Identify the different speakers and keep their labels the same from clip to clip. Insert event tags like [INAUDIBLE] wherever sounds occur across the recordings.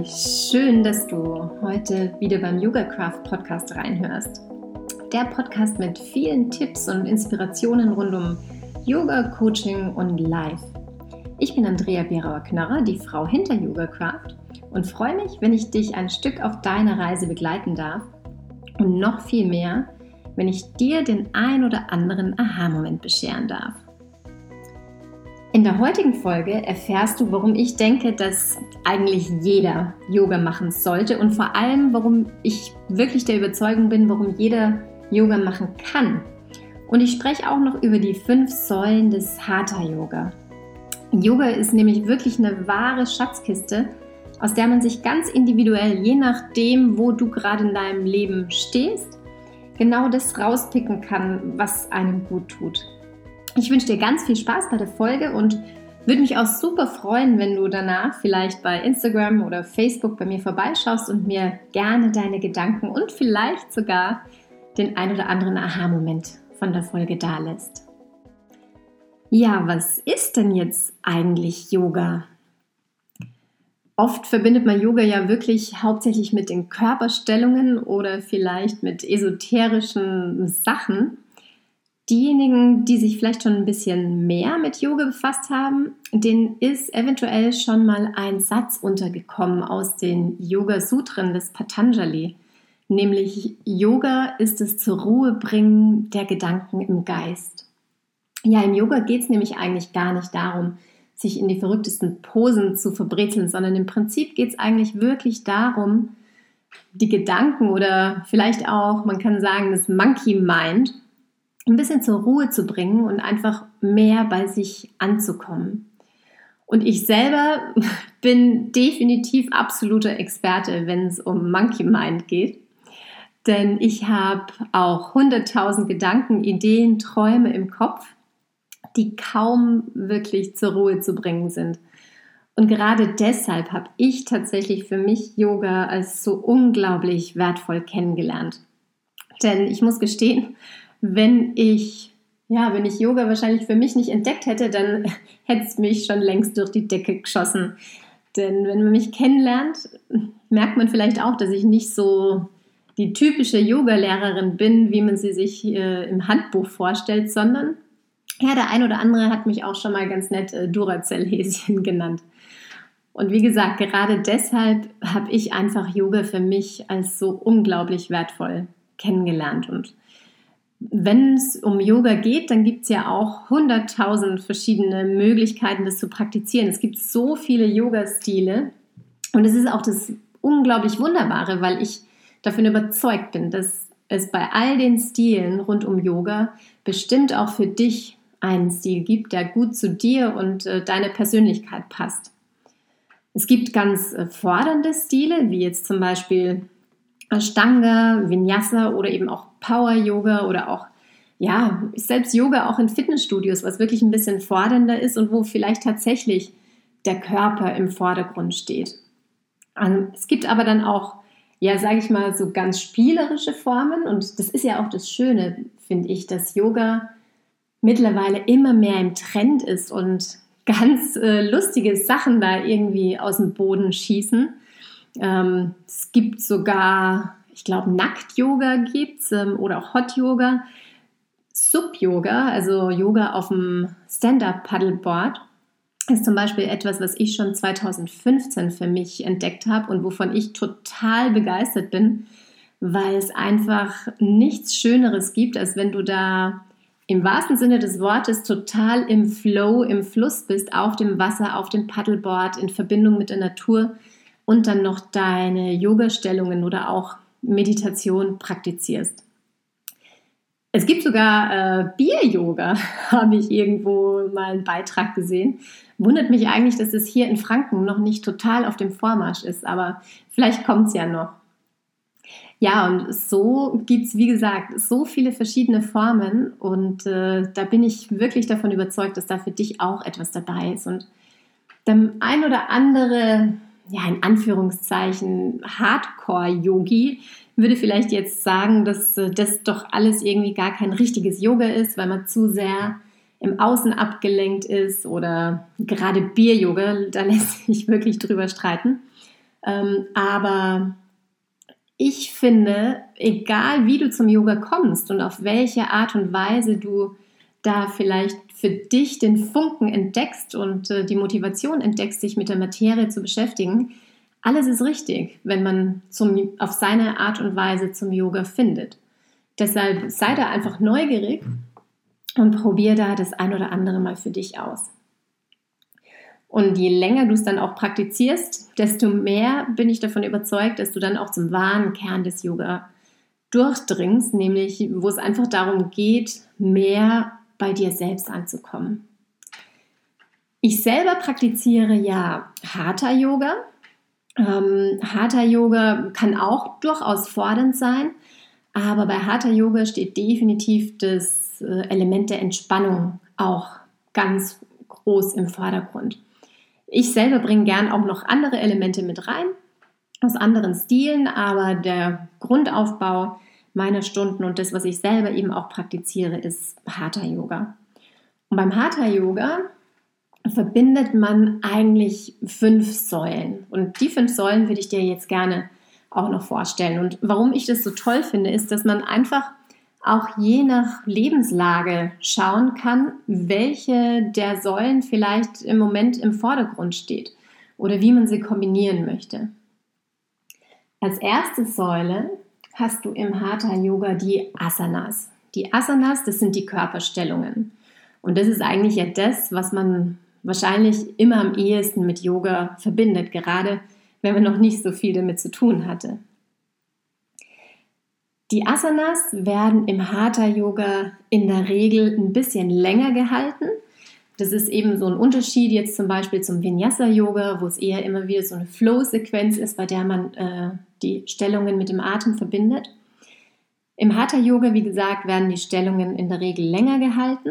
Speaker 1: Schön, dass du heute wieder beim Yoga Craft Podcast reinhörst. Der Podcast mit vielen Tipps und Inspirationen rund um Yoga, Coaching und Life. Ich bin Andrea Berauer-Knörrer, die Frau hinter Yoga Craft und freue mich, wenn ich dich ein Stück auf deiner Reise begleiten darf und noch viel mehr, wenn ich dir den ein oder anderen Aha-Moment bescheren darf. In der heutigen Folge erfährst du, warum ich denke, dass eigentlich jeder Yoga machen sollte und vor allem, warum ich wirklich der Überzeugung bin, warum jeder Yoga machen kann. Und ich spreche auch noch über die fünf Säulen des Hatha Yoga. Yoga ist nämlich wirklich eine wahre Schatzkiste, aus der man sich ganz individuell, je nachdem, wo du gerade in deinem Leben stehst, genau das rauspicken kann, was einem gut tut. Ich wünsche dir ganz viel Spaß bei der Folge und würde mich auch super freuen, wenn du danach vielleicht bei Instagram oder Facebook bei mir vorbeischaust und mir gerne deine Gedanken und vielleicht sogar den ein oder anderen Aha-Moment von der Folge dalässt. Ja, was ist denn jetzt eigentlich Yoga? Oft verbindet man Yoga ja wirklich hauptsächlich mit den Körperstellungen oder vielleicht mit esoterischen Sachen. Diejenigen, die sich vielleicht schon ein bisschen mehr mit Yoga befasst haben, denen ist eventuell schon mal ein Satz untergekommen aus den Yoga Sutren des Patanjali, nämlich Yoga ist es zur Ruhe bringen der Gedanken im Geist. Ja, im Yoga geht es nämlich eigentlich gar nicht darum, sich in die verrücktesten Posen zu verbrezeln, sondern im Prinzip geht es eigentlich wirklich darum, die Gedanken oder vielleicht auch, man kann sagen, das Monkey Mind ein bisschen zur Ruhe zu bringen und einfach mehr bei sich anzukommen. Und ich selber [LAUGHS] bin definitiv absoluter Experte, wenn es um Monkey Mind geht. Denn ich habe auch 100.000 Gedanken, Ideen, Träume im Kopf, die kaum wirklich zur Ruhe zu bringen sind. Und gerade deshalb habe ich tatsächlich für mich Yoga als so unglaublich wertvoll kennengelernt. Denn ich muss gestehen, wenn ich, ja, wenn ich Yoga wahrscheinlich für mich nicht entdeckt hätte, dann [LAUGHS] hätte es mich schon längst durch die Decke geschossen. Denn wenn man mich kennenlernt, merkt man vielleicht auch, dass ich nicht so die typische Yoga-Lehrerin bin, wie man sie sich äh, im Handbuch vorstellt, sondern ja, der ein oder andere hat mich auch schon mal ganz nett äh, Duracell-Häschen [LAUGHS] genannt. Und wie gesagt, gerade deshalb habe ich einfach Yoga für mich als so unglaublich wertvoll kennengelernt. Und wenn es um Yoga geht, dann gibt es ja auch hunderttausend verschiedene Möglichkeiten, das zu praktizieren. Es gibt so viele Yoga-Stile und es ist auch das unglaublich Wunderbare, weil ich davon überzeugt bin, dass es bei all den Stilen rund um Yoga bestimmt auch für dich einen Stil gibt, der gut zu dir und äh, deine Persönlichkeit passt. Es gibt ganz äh, fordernde Stile, wie jetzt zum Beispiel Ashtanga, Vinyasa oder eben auch Power Yoga oder auch ja, selbst Yoga auch in Fitnessstudios, was wirklich ein bisschen fordernder ist und wo vielleicht tatsächlich der Körper im Vordergrund steht. Ähm, es gibt aber dann auch, ja, sage ich mal, so ganz spielerische Formen und das ist ja auch das Schöne, finde ich, dass Yoga mittlerweile immer mehr im Trend ist und [LAUGHS] ganz äh, lustige Sachen da irgendwie aus dem Boden schießen. Ähm, es gibt sogar, ich glaube, Nackt-Yoga gibt es ähm, oder auch Hot-Yoga. Sub-Yoga, also Yoga auf dem Stand-Up-Paddleboard, ist zum Beispiel etwas, was ich schon 2015 für mich entdeckt habe und wovon ich total begeistert bin, weil es einfach nichts Schöneres gibt, als wenn du da im wahrsten Sinne des Wortes total im Flow, im Fluss bist, auf dem Wasser, auf dem Paddleboard, in Verbindung mit der Natur und dann noch deine Yoga-Stellungen oder auch Meditation praktizierst. Es gibt sogar äh, Bier-Yoga, [LAUGHS] habe ich irgendwo mal einen Beitrag gesehen. Wundert mich eigentlich, dass es hier in Franken noch nicht total auf dem Vormarsch ist, aber vielleicht kommt es ja noch. Ja, und so gibt es, wie gesagt, so viele verschiedene Formen und äh, da bin ich wirklich davon überzeugt, dass da für dich auch etwas dabei ist. Und der ein oder andere ja, in Anführungszeichen Hardcore-Yogi würde vielleicht jetzt sagen, dass äh, das doch alles irgendwie gar kein richtiges Yoga ist, weil man zu sehr im Außen abgelenkt ist oder gerade Bier-Yoga, da [LAUGHS] lässt sich wirklich drüber streiten. Ähm, aber ich finde, egal wie du zum Yoga kommst und auf welche Art und Weise du da vielleicht für dich den Funken entdeckst und äh, die Motivation entdeckst, sich mit der Materie zu beschäftigen, alles ist richtig, wenn man zum, auf seine Art und Weise zum Yoga findet. Deshalb sei da einfach neugierig und probier da das ein oder andere mal für dich aus. Und je länger du es dann auch praktizierst, desto mehr bin ich davon überzeugt, dass du dann auch zum wahren Kern des Yoga durchdringst, nämlich wo es einfach darum geht, mehr bei dir selbst anzukommen. Ich selber praktiziere ja Hatha Yoga. Ähm, Hatha Yoga kann auch durchaus fordernd sein, aber bei Hatha Yoga steht definitiv das äh, Element der Entspannung auch ganz groß im Vordergrund. Ich selber bringe gern auch noch andere Elemente mit rein, aus anderen Stilen, aber der Grundaufbau meiner Stunden und das, was ich selber eben auch praktiziere, ist Hatha Yoga. Und beim Hatha Yoga verbindet man eigentlich fünf Säulen. Und die fünf Säulen würde ich dir jetzt gerne auch noch vorstellen. Und warum ich das so toll finde, ist, dass man einfach auch je nach Lebenslage schauen kann, welche der Säulen vielleicht im Moment im Vordergrund steht oder wie man sie kombinieren möchte. Als erste Säule hast du im Hatha Yoga die Asanas. Die Asanas, das sind die Körperstellungen. Und das ist eigentlich ja das, was man wahrscheinlich immer am ehesten mit Yoga verbindet, gerade wenn man noch nicht so viel damit zu tun hatte. Die Asanas werden im Hatha Yoga in der Regel ein bisschen länger gehalten. Das ist eben so ein Unterschied jetzt zum Beispiel zum Vinyasa Yoga, wo es eher immer wieder so eine Flow-Sequenz ist, bei der man äh, die Stellungen mit dem Atem verbindet. Im Hatha Yoga, wie gesagt, werden die Stellungen in der Regel länger gehalten.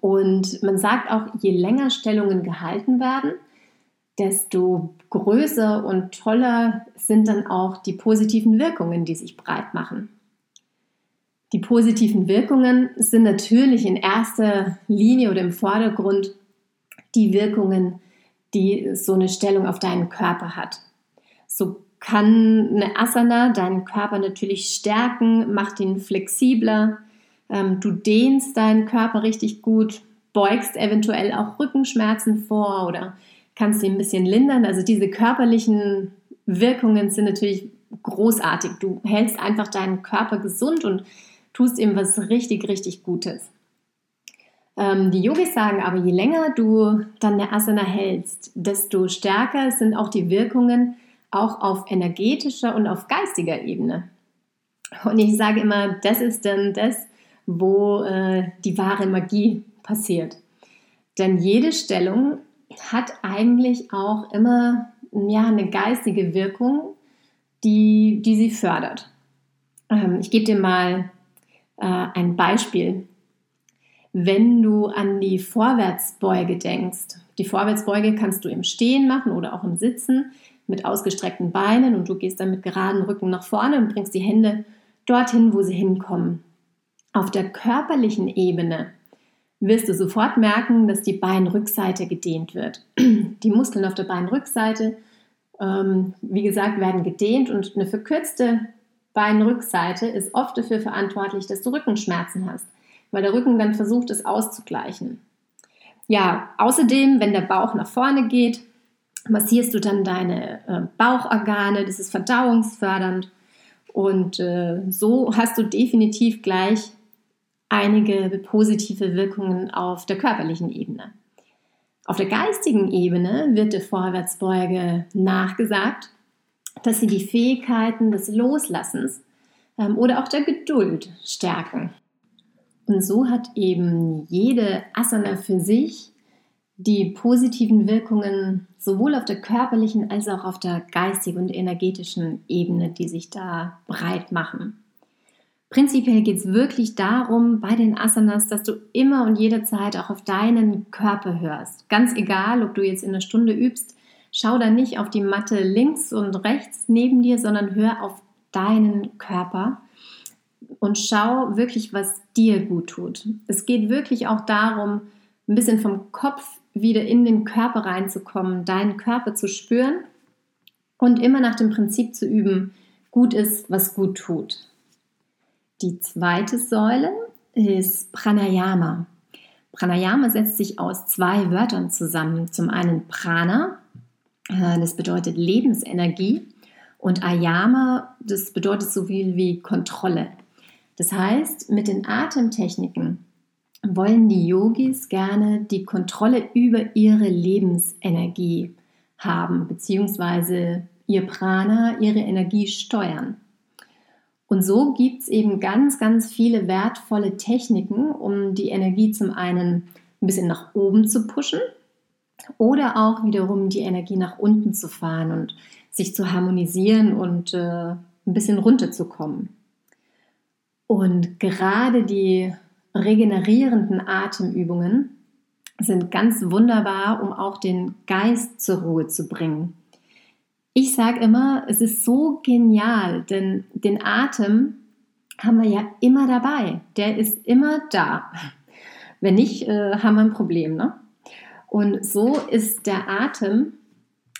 Speaker 1: Und man sagt auch, je länger Stellungen gehalten werden, desto größer und toller sind dann auch die positiven Wirkungen, die sich breit machen. Die positiven Wirkungen sind natürlich in erster Linie oder im Vordergrund die Wirkungen, die so eine Stellung auf deinen Körper hat. So kann eine Asana deinen Körper natürlich stärken, macht ihn flexibler, ähm, du dehnst deinen Körper richtig gut, beugst eventuell auch Rückenschmerzen vor oder kannst sie ein bisschen lindern. Also diese körperlichen Wirkungen sind natürlich großartig. Du hältst einfach deinen Körper gesund und tust ihm was richtig, richtig Gutes. Ähm, die Yogis sagen aber, je länger du dann eine Asana hältst, desto stärker sind auch die Wirkungen auch auf energetischer und auf geistiger Ebene. Und ich sage immer, das ist dann das, wo äh, die wahre Magie passiert. Denn jede Stellung hat eigentlich auch immer ja, eine geistige Wirkung, die, die sie fördert. Ähm, ich gebe dir mal äh, ein Beispiel. Wenn du an die Vorwärtsbeuge denkst, die Vorwärtsbeuge kannst du im Stehen machen oder auch im Sitzen mit ausgestreckten Beinen und du gehst dann mit geradem Rücken nach vorne und bringst die Hände dorthin, wo sie hinkommen. Auf der körperlichen Ebene wirst du sofort merken, dass die Beinrückseite gedehnt wird. [CLEARS THROAT] Die Muskeln auf der Beinrückseite, ähm, wie gesagt, werden gedehnt und eine verkürzte Beinrückseite ist oft dafür verantwortlich, dass du Rückenschmerzen hast, weil der Rücken dann versucht, es auszugleichen. Ja, außerdem, wenn der Bauch nach vorne geht, massierst du dann deine äh, Bauchorgane, das ist verdauungsfördernd und äh, so hast du definitiv gleich einige positive Wirkungen auf der körperlichen Ebene. Auf der geistigen Ebene wird der Vorwärtsbeuge nachgesagt, dass sie die Fähigkeiten des Loslassens ähm, oder auch der Geduld stärken. Und so hat eben jede Asana für sich die positiven Wirkungen sowohl auf der körperlichen als auch auf der geistigen und energetischen Ebene, die sich da breit machen. Prinzipiell geht es wirklich darum bei den Asanas, dass du immer und jederzeit auch auf deinen Körper hörst. Ganz egal, ob du jetzt in einer Stunde übst, schau da nicht auf die Matte links und rechts neben dir, sondern hör auf deinen Körper und schau wirklich, was dir gut tut. Es geht wirklich auch darum, ein bisschen vom Kopf wieder in den Körper reinzukommen, deinen Körper zu spüren und immer nach dem Prinzip zu üben, gut ist, was gut tut. Die zweite Säule ist Pranayama. Pranayama setzt sich aus zwei Wörtern zusammen. Zum einen Prana, äh, das bedeutet Lebensenergie, und Ayama, das bedeutet so viel wie Kontrolle. Das heißt, mit den Atemtechniken wollen die Yogis gerne die Kontrolle über ihre Lebensenergie haben, beziehungsweise ihr Prana, ihre Energie steuern. Und so gibt es eben ganz, ganz viele wertvolle Techniken, um die Energie zum einen ein bisschen nach oben zu pushen oder auch wiederum die Energie nach unten zu fahren und sich zu harmonisieren und äh, ein bisschen runterzukommen. Und gerade die regenerierenden Atemübungen sind ganz wunderbar, um auch den Geist zur Ruhe zu bringen. Ich sage immer, es ist so genial, denn den Atem haben wir ja immer dabei. Der ist immer da. Wenn nicht, äh, haben wir ein Problem. Ne? Und so ist der Atem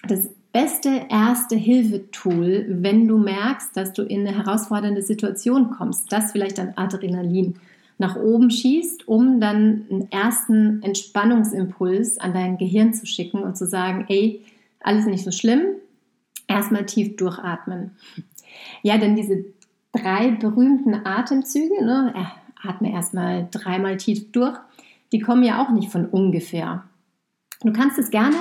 Speaker 1: das beste erste Hilfetool, wenn du merkst, dass du in eine herausfordernde Situation kommst, dass vielleicht dein Adrenalin nach oben schießt, um dann einen ersten Entspannungsimpuls an dein Gehirn zu schicken und zu sagen, ey, alles nicht so schlimm, erstmal tief durchatmen. Ja, denn diese drei berühmten Atemzüge, ne, äh, atme erstmal dreimal tief durch, die kommen ja auch nicht von ungefähr. Du kannst es gerne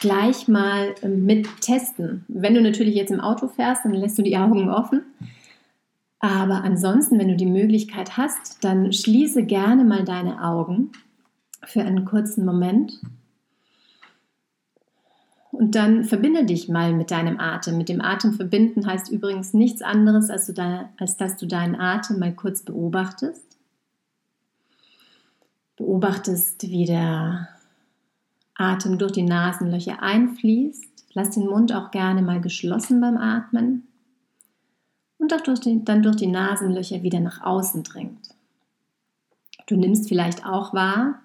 Speaker 1: gleich mal ähm, mit testen. Wenn du natürlich jetzt im Auto fährst, dann lässt du die Augen offen. Aber ansonsten, wenn du die Möglichkeit hast, dann schließe gerne mal deine Augen für einen kurzen Moment und dann verbinde dich mal mit deinem Atem. Mit dem Atem verbinden heißt übrigens nichts anderes, als, da, als dass du deinen Atem mal kurz beobachtest. Beobachtest, wie der Atem durch die Nasenlöcher einfließt. Lass den Mund auch gerne mal geschlossen beim Atmen und auch durch die, dann durch die Nasenlöcher wieder nach außen dringt. Du nimmst vielleicht auch wahr,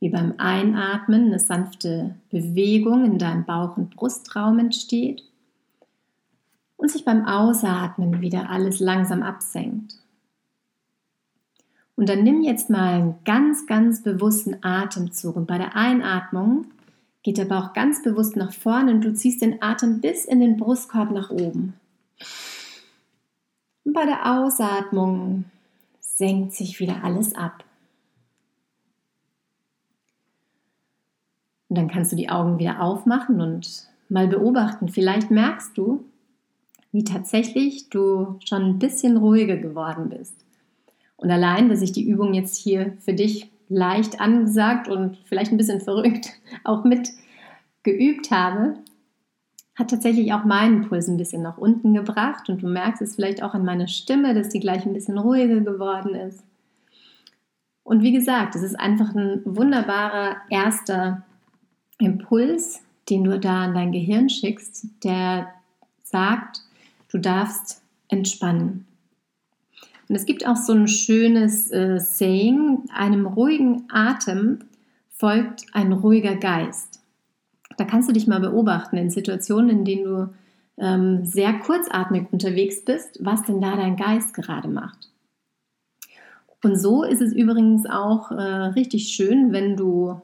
Speaker 1: wie beim Einatmen eine sanfte Bewegung in deinem Bauch- und Brustraum entsteht und sich beim Ausatmen wieder alles langsam absenkt. Und dann nimm jetzt mal einen ganz, ganz bewussten Atemzug und bei der Einatmung geht der Bauch ganz bewusst nach vorne und du ziehst den Atem bis in den Brustkorb nach oben. Und bei der Ausatmung senkt sich wieder alles ab. Und dann kannst du die Augen wieder aufmachen und mal beobachten. Vielleicht merkst du, wie tatsächlich du schon ein bisschen ruhiger geworden bist. Und allein, dass ich die Übung jetzt hier für dich leicht angesagt und vielleicht ein bisschen verrückt [LAUGHS] auch mit geübt habe, hat tatsächlich auch meinen Puls ein bisschen nach unten gebracht. Und du merkst es vielleicht auch an meiner Stimme, dass die gleich ein bisschen ruhiger geworden ist. Und wie gesagt, es ist einfach ein wunderbarer erster Impuls, den du da an dein Gehirn schickst, der sagt, du darfst entspannen. Und es gibt auch so ein schönes äh, Saying, einem ruhigen Atem folgt ein ruhiger Geist. Da kannst du dich mal beobachten in Situationen, in denen du ähm, sehr kurzatmig unterwegs bist, was denn da dein Geist gerade macht. Und so ist es übrigens auch äh, richtig schön, wenn du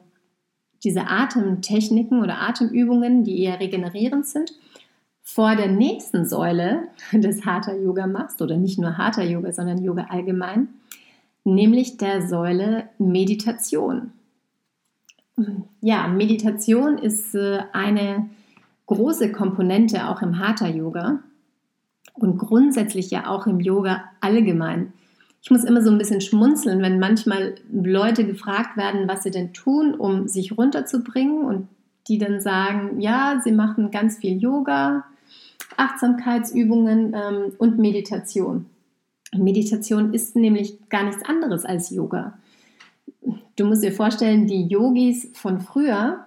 Speaker 1: diese Atemtechniken oder Atemübungen, die eher regenerierend sind, vor der nächsten Säule des Hatha Yoga machst oder nicht nur Hatha Yoga, sondern Yoga allgemein, nämlich der Säule Meditation. Ja, Meditation ist äh, eine große Komponente auch im Hatha Yoga und grundsätzlich ja auch im Yoga allgemein ich muss immer so ein bisschen schmunzeln, wenn manchmal Leute gefragt werden, was sie denn tun, um sich runterzubringen und die dann sagen, ja, sie machen ganz viel Yoga, Achtsamkeitsübungen ähm, und Meditation. Meditation ist nämlich gar nichts anderes als Yoga. Du musst dir vorstellen, die Yogis von früher,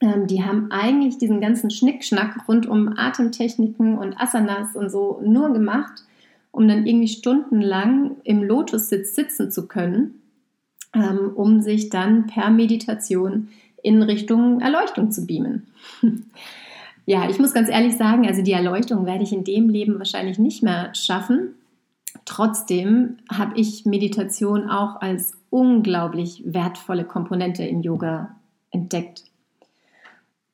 Speaker 1: ähm, die haben eigentlich diesen ganzen Schnickschnack rund um Atemtechniken und Asanas und so nur gemacht, um dann irgendwie stundenlang im Lotussitz sitzen zu können, ähm, um sich dann per Meditation in Richtung Erleuchtung zu beamen. [LAUGHS] ja, ich muss ganz ehrlich sagen, also die Erleuchtung werde ich in dem Leben wahrscheinlich nicht mehr schaffen. Trotzdem habe ich Meditation auch als unglaublich wertvolle Komponente im Yoga entdeckt.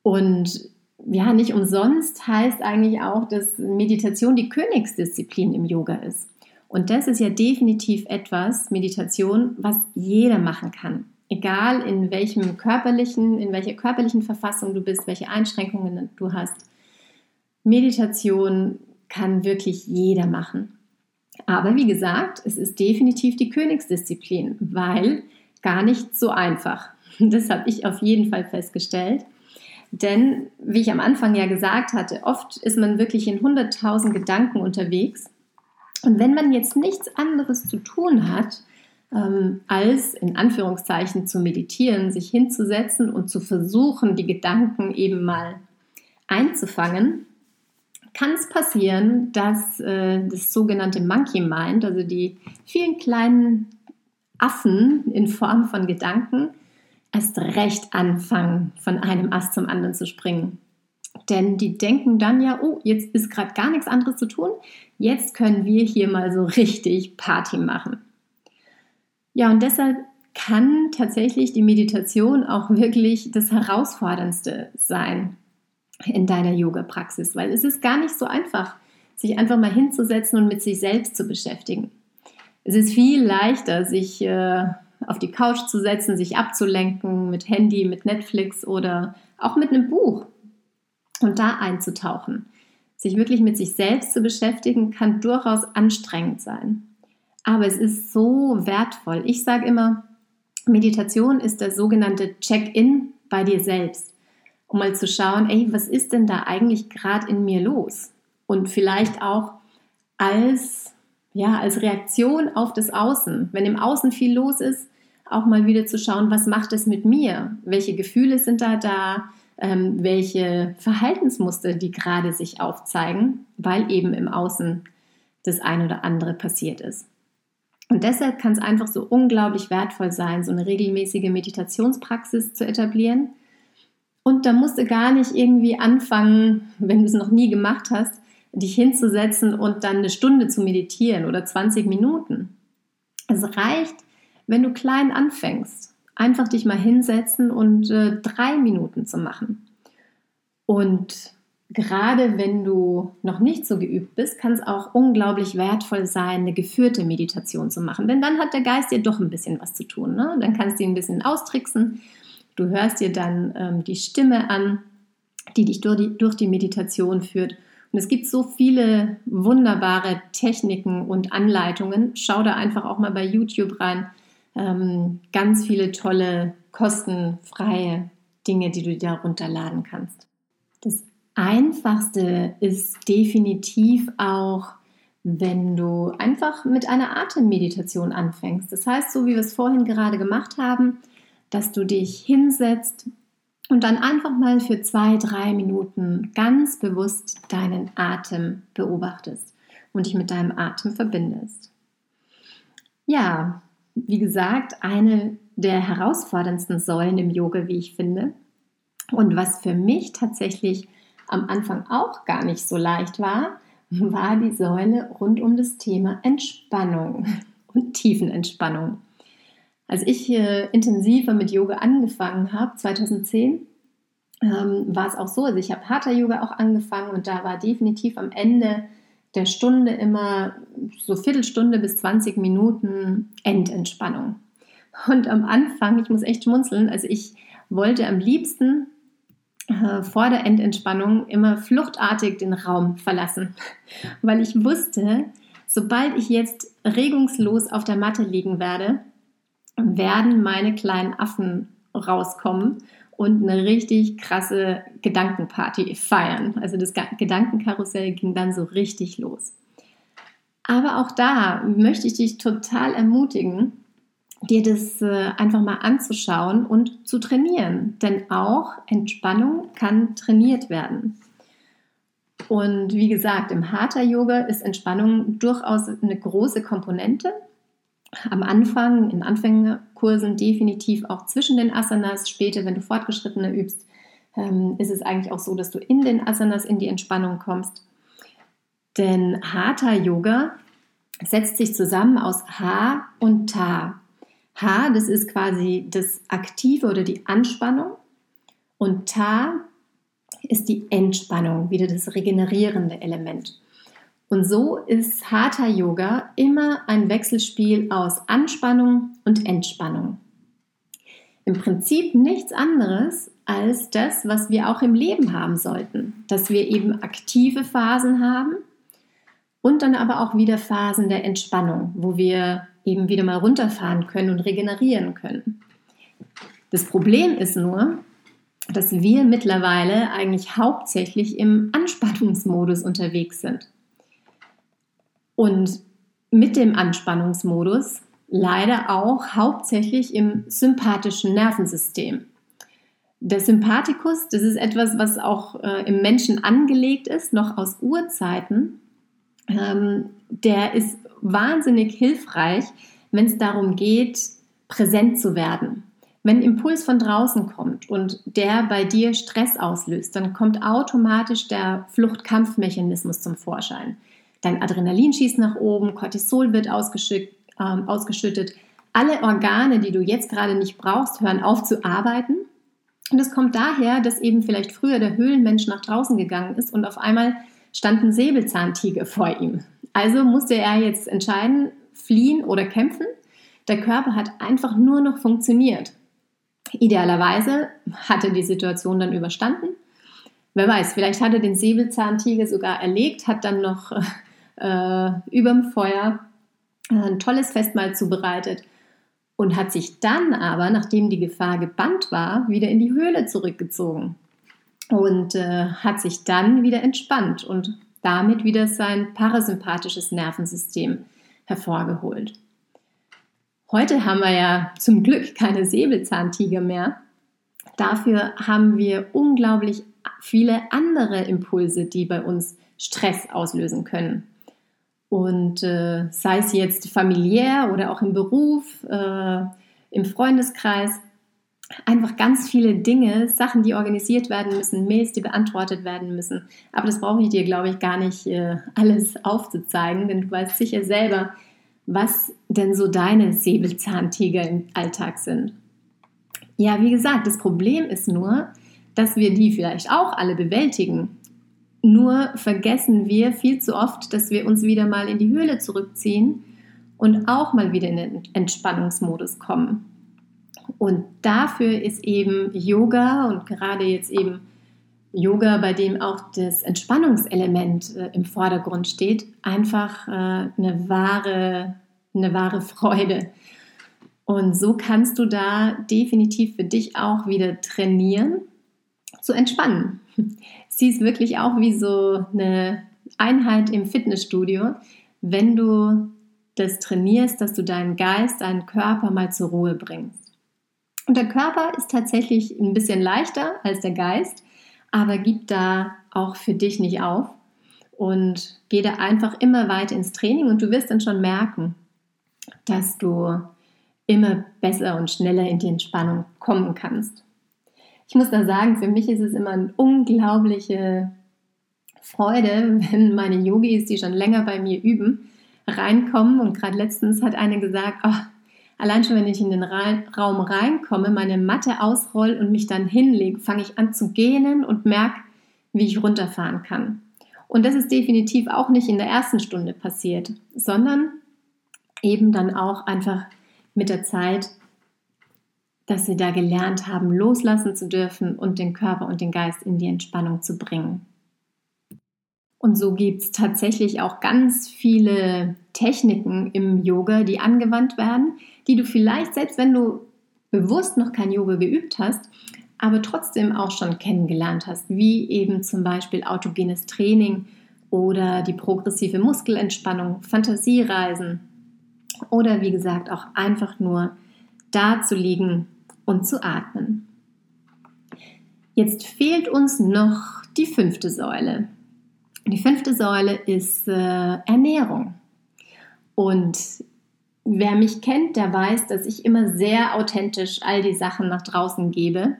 Speaker 1: Und ja, nicht umsonst heißt eigentlich auch, dass Meditation die Königsdisziplin im Yoga ist. Und das ist ja definitiv etwas, Meditation, was jeder machen kann. Egal in welchem körperlichen, in welcher körperlichen Verfassung du bist, welche Einschränkungen du hast. Meditation kann wirklich jeder machen. Aber wie gesagt, es ist definitiv die Königsdisziplin, weil gar nicht so einfach. [LAUGHS] Das habe ich auf jeden Fall festgestellt. Denn, wie ich am Anfang ja gesagt hatte, oft ist man wirklich in 100.000 Gedanken unterwegs. Und wenn man jetzt nichts anderes zu tun hat, ähm, als in Anführungszeichen zu meditieren, sich hinzusetzen und zu versuchen, die Gedanken eben mal einzufangen, kann es passieren, dass äh, das sogenannte Monkey Mind, also die vielen kleinen Affen in Form von Gedanken, erst recht anfangen, von einem Ast zum anderen zu springen. Denn die denken dann ja, oh, jetzt ist gerade gar nichts anderes zu tun, jetzt können wir hier mal so richtig Party machen. Ja, und deshalb kann tatsächlich die Meditation auch wirklich das Herausforderndste sein in deiner Yoga-Praxis, weil es ist gar nicht so einfach, sich einfach mal hinzusetzen und mit sich selbst zu beschäftigen. Es ist viel leichter, sich äh, auf die Couch zu setzen, sich abzulenken mit Handy, mit Netflix oder auch mit einem Buch und da einzutauchen. Sich wirklich mit sich selbst zu beschäftigen, kann durchaus anstrengend sein. Aber es ist so wertvoll. Ich sage immer, Meditation ist der sogenannte Check-in bei dir selbst um mal zu schauen, ey, was ist denn da eigentlich gerade in mir los? Und vielleicht auch als, ja, als Reaktion auf das Außen, wenn im Außen viel los ist, auch mal wieder zu schauen, was macht es mit mir? Welche Gefühle sind da da? Ähm, welche Verhaltensmuster, die gerade sich aufzeigen, weil eben im Außen das ein oder andere passiert ist. Und deshalb kann es einfach so unglaublich wertvoll sein, so eine regelmäßige Meditationspraxis zu etablieren, und da musst du gar nicht irgendwie anfangen, wenn du es noch nie gemacht hast, dich hinzusetzen und dann eine Stunde zu meditieren oder 20 Minuten. Es reicht, wenn du klein anfängst, einfach dich mal hinsetzen und äh, drei Minuten zu machen. Und gerade wenn du noch nicht so geübt bist, kann es auch unglaublich wertvoll sein, eine geführte Meditation zu machen. Denn dann hat der Geist dir doch ein bisschen was zu tun. Ne? Dann kannst du ihn ein bisschen austricksen Du hörst dir dann ähm, die Stimme an, die dich durch die, durch die Meditation führt. Und es gibt so viele wunderbare Techniken und Anleitungen. Schau da einfach auch mal bei YouTube rein. Ähm, ganz viele tolle, kostenfreie Dinge, die du dir runterladen kannst. Das Einfachste ist definitiv auch, wenn du einfach mit einer Atemmeditation anfängst. Das heißt, so wie wir es vorhin gerade gemacht haben, dass du dich hinsetzt und dann einfach mal für zwei, drei Minuten ganz bewusst deinen Atem beobachtest und dich mit deinem Atem verbindest. Ja, wie gesagt, eine der herausforderndsten Säulen im Yoga, wie ich finde. Und was für mich tatsächlich am Anfang auch gar nicht so leicht war, war die Säule rund um das Thema Entspannung und Tiefenentspannung. Als ich äh, intensiver mit Yoga angefangen habe, 2010, ähm, war es auch so. Also ich habe Hatha Yoga auch angefangen und da war definitiv am Ende der Stunde immer so Viertelstunde bis 20 Minuten Endentspannung. Und am Anfang, ich muss echt schmunzeln, also ich wollte am liebsten äh, vor der Endentspannung immer fluchtartig den Raum verlassen, [LAUGHS] weil ich wusste, sobald ich jetzt regungslos auf der Matte liegen werde, werden meine kleinen Affen rauskommen und eine richtig krasse Gedankenparty feiern. Also das Gedankenkarussell ging dann so richtig los. Aber auch da möchte ich dich total ermutigen, dir das äh, einfach mal anzuschauen und zu trainieren. Denn auch Entspannung kann trainiert werden. Und wie gesagt, im Hatha Yoga ist Entspannung durchaus eine große Komponente am Anfang, in Anfängerkursen definitiv auch zwischen den Asanas, später, wenn du fortgeschrittener übst, ähm, ist es eigentlich auch so, dass du in den Asanas in die Entspannung kommst. Denn Hatha Yoga setzt sich zusammen aus Ha und Ta. Ha, das ist quasi das Aktive oder die Anspannung. Und Ta ist die Entspannung, wieder das regenerierende Element. Und so ist Hatha Yoga immer ein Wechselspiel aus Anspannung und Entspannung. Im Prinzip nichts anderes als das, was wir auch im Leben haben sollten. Dass wir eben aktive Phasen haben und dann aber auch wieder Phasen der Entspannung, wo wir eben wieder mal runterfahren können und regenerieren können. Das Problem ist nur, dass wir mittlerweile eigentlich hauptsächlich im Anspannungsmodus unterwegs sind. Und mit dem Anspannungsmodus leider auch hauptsächlich im sympathischen Nervensystem. Der Sympathikus, das ist etwas, was auch äh, im Menschen angelegt ist, noch aus Urzeiten. Ähm, der ist wahnsinnig hilfreich, wenn es darum geht, präsent zu werden. Wenn ein Impuls von draußen kommt und der bei dir Stress auslöst, dann kommt automatisch der Fluchtkampfmechanismus zum Vorschein. Dein Adrenalin schießt nach oben, Cortisol wird ausgeschüttet, äh, ausgeschüttet. Alle Organe, die du jetzt gerade nicht brauchst, hören auf zu arbeiten. Und es kommt daher, dass eben vielleicht früher der Höhlenmensch nach draußen gegangen ist und auf einmal stand ein Säbelzahntiger vor ihm. Also musste er jetzt entscheiden, fliehen oder kämpfen. Der Körper hat einfach nur noch funktioniert. Idealerweise hat er die Situation dann überstanden. Wer weiß, vielleicht hat er den Säbelzahntiger sogar erlegt, hat dann noch äh, überm Feuer ein tolles Festmahl zubereitet und hat sich dann aber, nachdem die Gefahr gebannt war, wieder in die Höhle zurückgezogen und äh, hat sich dann wieder entspannt und damit wieder sein parasympathisches Nervensystem hervorgeholt. Heute haben wir ja zum Glück keine Säbelzahntiger mehr. Dafür haben wir unglaublich viele andere Impulse, die bei uns Stress auslösen können. Und äh, sei es jetzt familiär oder auch im Beruf, äh, im Freundeskreis, einfach ganz viele Dinge, Sachen, die organisiert werden müssen, Mails, die beantwortet werden müssen. Aber das brauche ich dir, glaube ich, gar nicht äh, alles aufzuzeigen, denn du weißt sicher selber, was denn so deine Säbelzahntiger im Alltag sind. Ja, wie gesagt, das Problem ist nur, dass wir die vielleicht auch alle bewältigen nur vergessen wir viel zu oft, dass wir uns wieder mal in die Höhle zurückziehen und auch mal wieder in den Entspannungsmodus kommen. Und dafür ist eben Yoga und gerade jetzt eben Yoga, bei dem auch das Entspannungselement äh, im Vordergrund steht, einfach äh, eine, wahre, eine wahre [LAUGHS] Freude. Und so kannst du da definitiv für dich auch wieder trainieren, zu entspannen. Sie ist wirklich auch wie so eine Einheit im Fitnessstudio, wenn du das trainierst, dass du deinen Geist, deinen Körper mal zur Ruhe bringst. Und der Körper ist tatsächlich ein bisschen leichter als der Geist, aber gib da auch für dich nicht auf und geh da einfach immer weiter ins Training und du wirst dann schon merken, dass du immer besser und schneller in die Entspannung kommen kannst ich muss da sagen, für mich ist es immer eine unglaubliche Freude, wenn meine Yogis, die schon länger bei mir üben, reinkommen. Und gerade letztens hat eine gesagt, oh, allein schon wenn ich in den Raum reinkomme, meine Matte ausroll und mich dann hinlege, fange ich an zu gähnen und merke, wie ich runterfahren kann. Und das ist definitiv auch nicht in der ersten Stunde passiert, sondern eben dann auch einfach mit der Zeit dass sie da gelernt haben, loslassen zu dürfen und den Körper und den Geist in die Entspannung zu bringen. Und so gibt es tatsächlich auch ganz viele Techniken im Yoga, die angewandt werden, die du vielleicht, selbst wenn du bewusst noch kein Yoga geübt hast, aber trotzdem auch schon kennengelernt hast, wie eben zum Beispiel autogenes Training oder die progressive Muskelentspannung, Fantasiereisen oder wie gesagt auch einfach nur da zu liegen und zu atmen. Jetzt fehlt uns noch die fünfte Säule. Die fünfte Säule ist äh, Ernährung. Und wer mich kennt, der weiß, dass ich immer sehr authentisch all die Sachen nach draußen gebe.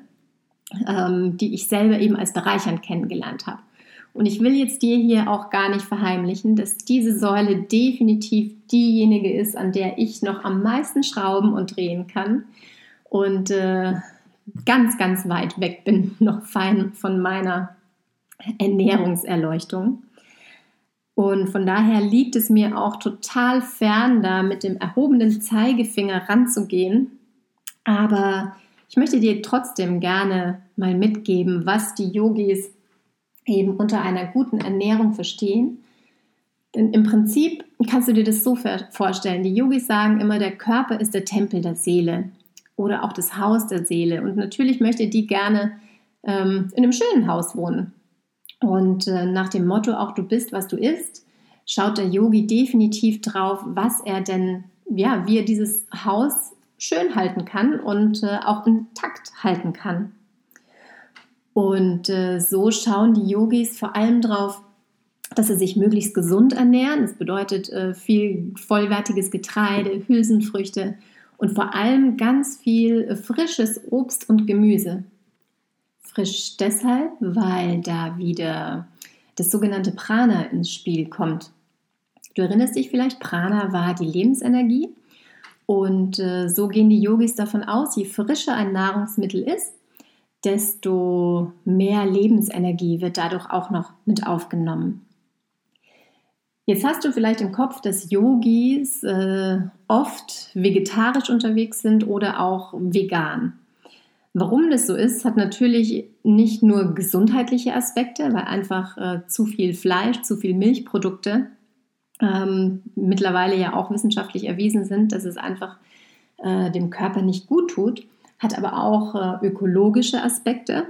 Speaker 1: ähm, die ich selber eben als bereichernd kennengelernt habe. Und ich will jetzt dir hier auch gar nicht verheimlichen, dass diese Säule definitiv diejenige ist, an der ich noch am meisten schrauben und drehen kann und äh, ganz, ganz weit weg bin [LAUGHS] noch fein von meiner Ernährungserleuchtung. Und von daher liegt es mir auch total fern, da mit dem erhobenen Zeigefinger ranzugehen. Aber ich möchte dir trotzdem gerne mal mitgeben, was die Yogis eben unter einer guten Ernährung verstehen. Denn im Prinzip kannst du dir das so vorstellen. Die Yogis sagen immer, der Körper ist der Tempel der Seele oder auch das Haus der Seele. Und natürlich möchte die gerne ähm, in einem schönen Haus wohnen. Und äh, nach dem Motto, auch du bist, was du isst, schaut der Yogi definitiv drauf, was er denn, ja, wie er dieses Haus schön halten kann und äh, auch intakt halten kann. Und äh, so schauen die Yogis vor allem darauf, dass sie sich möglichst gesund ernähren. Das bedeutet äh, viel vollwertiges Getreide, Hülsenfrüchte und vor allem ganz viel frisches Obst und Gemüse. Frisch deshalb, weil da wieder das sogenannte Prana ins Spiel kommt. Du erinnerst dich vielleicht, Prana war die Lebensenergie. Und äh, so gehen die Yogis davon aus, je frischer ein Nahrungsmittel ist, desto mehr Lebensenergie wird dadurch auch noch mit aufgenommen. Jetzt hast du vielleicht im Kopf, dass Yogis äh, oft vegetarisch unterwegs sind oder auch vegan. Warum das so ist, hat natürlich nicht nur gesundheitliche Aspekte, weil einfach äh, zu viel Fleisch, zu viel Milchprodukte ähm, mittlerweile ja auch wissenschaftlich erwiesen sind, dass es einfach äh, dem Körper nicht gut tut, hat aber auch äh, ökologische Aspekte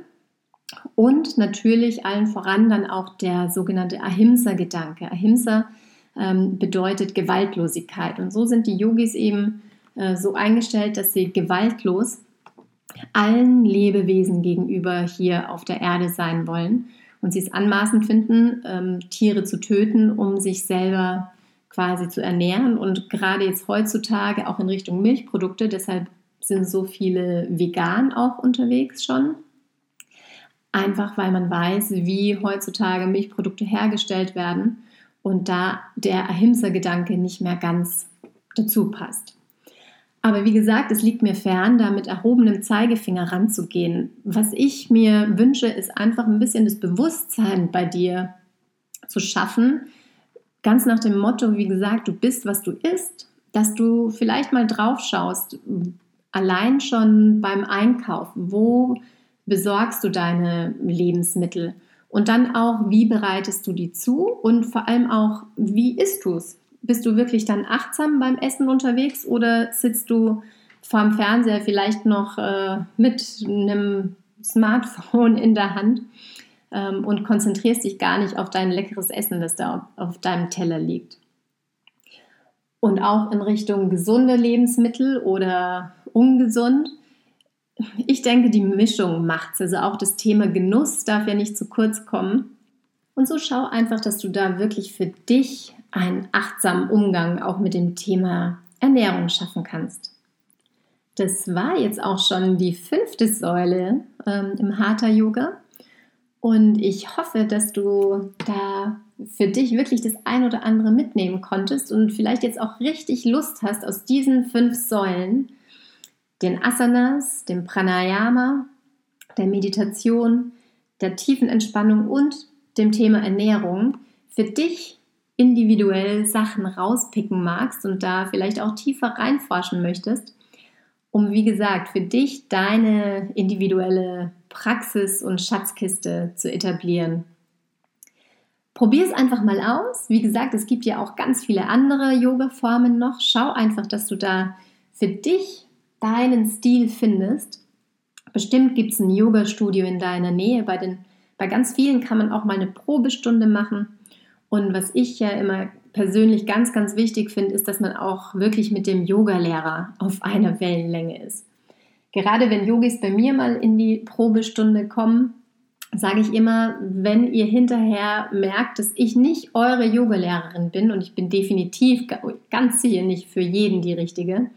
Speaker 1: und natürlich allen voran dann auch der sogenannte Ahimsa-Gedanke. Ahimsa ähm, bedeutet Gewaltlosigkeit und so sind die Yogis eben äh, so eingestellt, dass sie gewaltlos allen Lebewesen gegenüber hier auf der Erde sein wollen und sie es anmaßend finden, ähm, Tiere zu töten, um sich selber quasi zu ernähren. Und gerade jetzt heutzutage auch in Richtung Milchprodukte, deshalb sind so viele vegan auch unterwegs schon. Einfach weil man weiß, wie heutzutage Milchprodukte hergestellt werden und da der Ahimsa-Gedanke nicht mehr ganz dazu passt. Aber wie gesagt, es liegt mir fern, da mit erhobenem Zeigefinger ranzugehen. Was ich mir wünsche, ist einfach ein bisschen das Bewusstsein bei dir zu schaffen. Ganz nach dem Motto, wie gesagt, du bist, was du isst, dass du vielleicht mal drauf schaust, allein schon beim Einkaufen, wo besorgst du deine Lebensmittel? Und dann auch, wie bereitest du die zu? Und vor allem auch, wie isst du es? bist du wirklich dann achtsam beim Essen unterwegs oder sitzt du vorm Fernseher vielleicht noch äh, mit einem Smartphone in der Hand ähm, und konzentrierst dich gar nicht auf dein leckeres Essen, das da auf, auf deinem Teller liegt? Und auch in Richtung gesunde Lebensmittel oder ungesund. Ich denke, die Mischung macht es. Also auch das Thema Genuss darf ja nicht zu kurz kommen. Und so schau einfach, dass du da wirklich für dich einen achtsamen Umgang auch mit dem Thema Ernährung schaffen kannst. Das war jetzt auch schon die fünfte Säule ähm, im Hatha-Yoga. Und ich hoffe, dass du da für dich wirklich das ein oder andere mitnehmen konntest und vielleicht jetzt auch richtig Lust hast, aus diesen fünf Säulen, den Asanas, dem Pranayama, der Meditation, der tiefen Entspannung und dem Thema Ernährung, für dich individuell Sachen rauspicken magst und da vielleicht auch tiefer reinforschen möchtest, um wie gesagt für dich deine individuelle Praxis und Schatzkiste zu etablieren. Probier es einfach mal aus. Wie gesagt, es gibt ja auch ganz viele andere Yoga-Formen noch. Schau einfach, dass du da für dich deinen Stil findest. Bestimmt gibt es ein Yoga-Studio in deiner Nähe. Bei, den, bei ganz vielen kann man auch mal eine Probestunde machen. Und was ich ja immer persönlich ganz, ganz wichtig finde, ist, dass man auch wirklich mit dem Yogalehrer auf einer Wellenlänge ist. Gerade wenn Yogis bei mir mal in die Probestunde kommen, sage ich immer, wenn ihr hinterher merkt, dass ich nicht eure Yogalehrerin bin und ich bin definitiv ganz sicher nicht für jeden die richtige,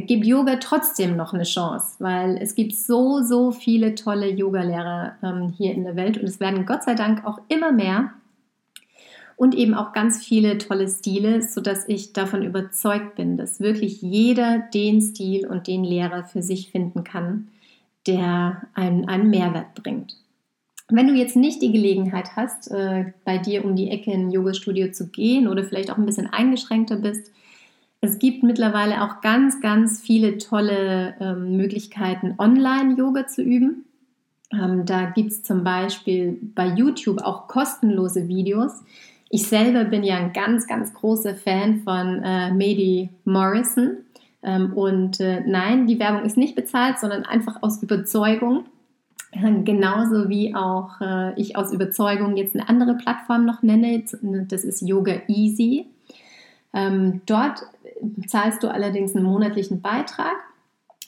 Speaker 1: gib Yoga trotzdem noch eine Chance, weil es gibt so, so viele tolle Yogalehrer ähm, hier in der Welt und es werden Gott sei Dank auch immer mehr und eben auch ganz viele tolle Stile, sodass ich davon überzeugt bin, dass wirklich jeder den Stil und den Lehrer für sich finden kann, der einen, einen Mehrwert bringt. Wenn du jetzt nicht die Gelegenheit hast, äh, bei dir um die Ecke in ein Yoga-Studio zu gehen oder vielleicht auch ein bisschen eingeschränkter bist, es gibt mittlerweile auch ganz, ganz viele tolle ähm, Möglichkeiten, Online-Yoga zu üben. Ähm, da gibt es zum Beispiel bei YouTube auch kostenlose Videos. Ich selber bin ja ein ganz, ganz großer Fan von äh, Mady Morrison. Ähm, und äh, nein, die Werbung ist nicht bezahlt, sondern einfach aus Überzeugung. Genauso wie auch äh, ich aus Überzeugung jetzt eine andere Plattform noch nenne, das ist Yoga Easy. Ähm, dort zahlst du allerdings einen monatlichen Beitrag,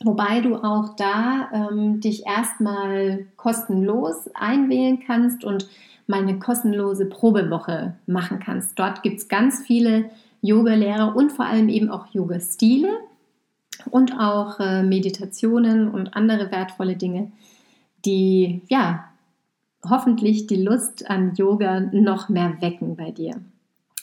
Speaker 1: wobei du auch da ähm, dich erstmal kostenlos einwählen kannst und mal eine kostenlose Probewoche machen kannst. Dort gibt es ganz viele Yoga-Lehrer und vor allem eben auch Yoga-Stile und auch äh, Meditationen und andere wertvolle Dinge, die ja hoffentlich die Lust an Yoga noch mehr wecken bei dir.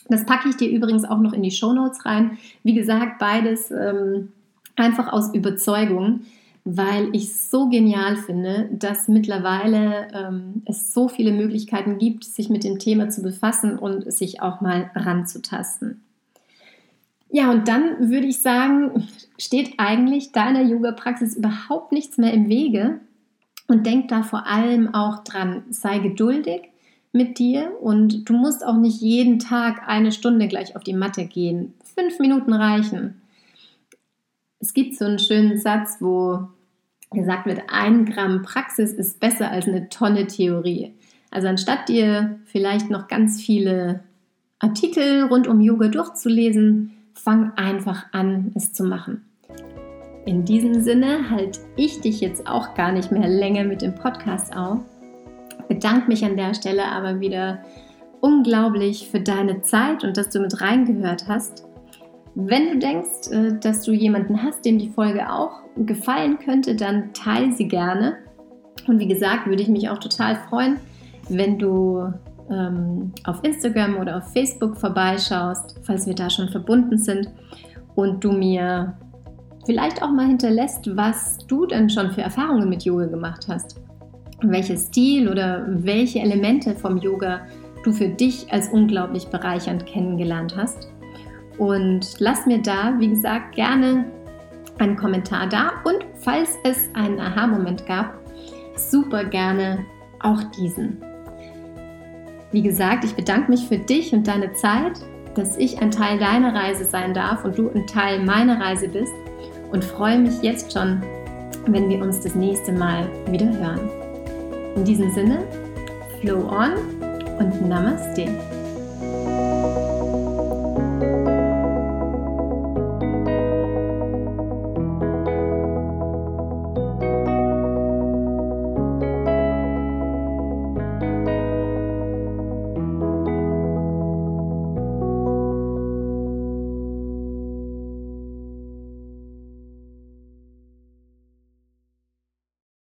Speaker 1: Das packe ich dir übrigens auch noch in die Show Notes rein. Wie gesagt, beides ähm, einfach aus Überzeugung, weil ich es so genial finde, dass mittlerweile ähm, es so viele Möglichkeiten gibt, sich mit dem Thema zu befassen und sich auch mal ranzutasten. Ja, und dann würde ich sagen, steht eigentlich deiner Yoga-Praxis überhaupt nichts mehr im Wege, und denk da vor allem auch dran, sei geduldig mit dir und du musst auch nicht jeden Tag eine Stunde gleich auf die Matte gehen. Fünf Minuten reichen. Es gibt so einen schönen Satz, wo gesagt wird, ein Gramm Praxis ist besser als eine Tonne Theorie. Also anstatt dir vielleicht noch ganz viele Artikel rund um Yoga durchzulesen, fang einfach an, es zu machen. In diesem Sinne halte ich dich jetzt auch gar nicht mehr länger mit dem Podcast auf. Bedanke mich an der Stelle aber wieder unglaublich für deine Zeit und dass du mit reingehört hast. Wenn du denkst, äh, dass du jemanden hast, dem die Folge auch gefallen könnte, dann teile sie gerne. Und wie gesagt, würde ich mich auch total freuen, wenn du ähm, auf Instagram oder auf Facebook vorbeischaust, falls wir da schon verbunden sind und du mir vielleicht auch mal hinterlässt, was du denn schon für Erfahrungen mit Yoga gemacht hast. Welches Stil oder welche Elemente vom Yoga du für dich als unglaublich bereichernd kennengelernt hast. Und lass mir da, wie gesagt, gerne einen Kommentar da und falls es einen Aha-Moment gab, super gerne auch diesen. Wie gesagt, ich bedanke mich für dich und deine Zeit, dass ich ein Teil deiner Reise sein darf und du ein Teil meiner Reise bist und freue mich jetzt schon, wenn wir uns das nächste Mal wieder hören. In diesem Sinne, Flow on und Namaste.